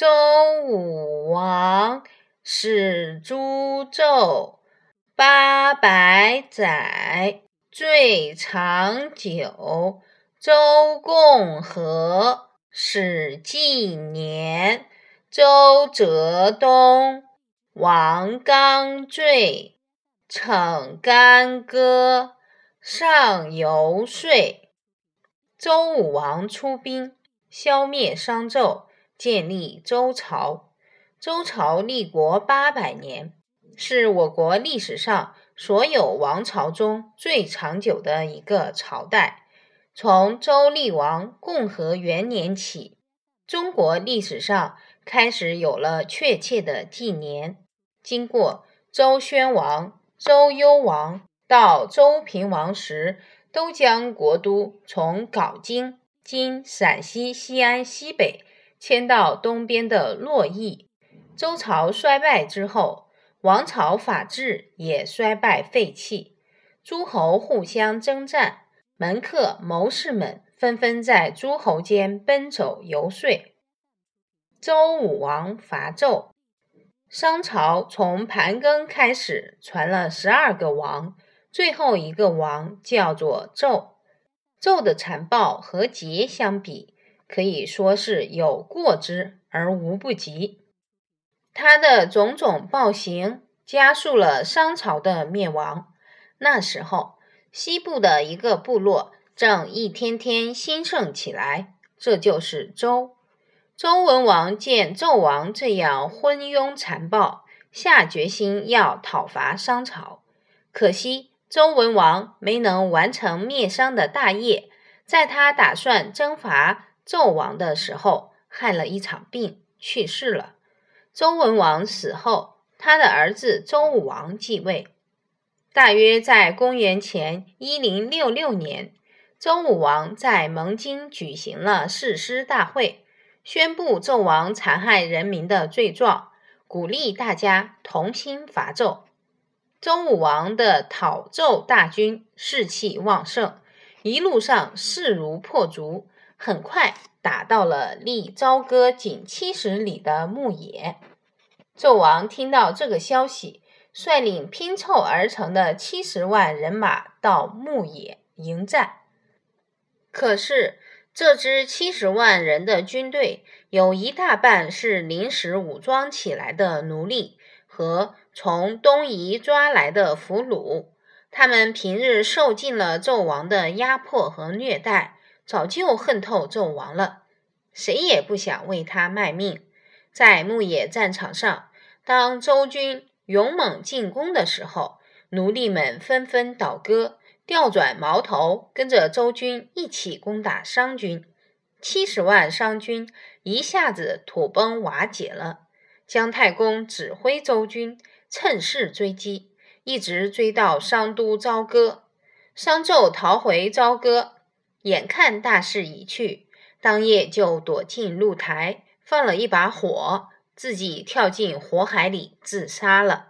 周武王始诛纣，八百载，最长久。周共和始纪年，周哲东，王纲坠，逞干戈，上游说。周武王出兵，消灭商纣，建立周朝。周朝立国八百年，是我国历史上所有王朝中最长久的一个朝代。从周厉王共和元年起，中国历史上开始有了确切的纪年。经过周宣王、周幽王到周平王时，都将国都从镐京（今陕西西安西北）迁到东边的洛邑。周朝衰败之后，王朝法制也衰败废弃，诸侯互相征战。门客、谋士们纷纷在诸侯间奔走游说。周武王伐纣，商朝从盘庚开始传了十二个王，最后一个王叫做纣。纣的残暴和桀相比，可以说是有过之而无不及。他的种种暴行，加速了商朝的灭亡。那时候。西部的一个部落正一天天兴盛起来，这就是周。周文王见纣王这样昏庸残暴，下决心要讨伐商朝。可惜周文王没能完成灭商的大业，在他打算征伐纣王的时候，害了一场病，去世了。周文王死后，他的儿子周武王继位。大约在公元前一零六六年，周武王在盟津举行了誓师大会，宣布纣王残害人民的罪状，鼓励大家同心伐纣。周武王的讨纣大军士气旺盛，一路上势如破竹，很快打到了离朝歌仅七十里的牧野。纣王听到这个消息。率领拼凑而成的七十万人马到牧野迎战，可是这支七十万人的军队有一大半是临时武装起来的奴隶和从东夷抓来的俘虏，他们平日受尽了纣王的压迫和虐待，早就恨透纣王了，谁也不想为他卖命。在牧野战场上，当周军。勇猛进攻的时候，奴隶们纷纷倒戈，调转矛头，跟着周军一起攻打商军。七十万商军一下子土崩瓦解了。姜太公指挥周军趁势追击，一直追到商都朝歌。商纣逃回朝歌，眼看大势已去，当夜就躲进露台，放了一把火。自己跳进火海里自杀了。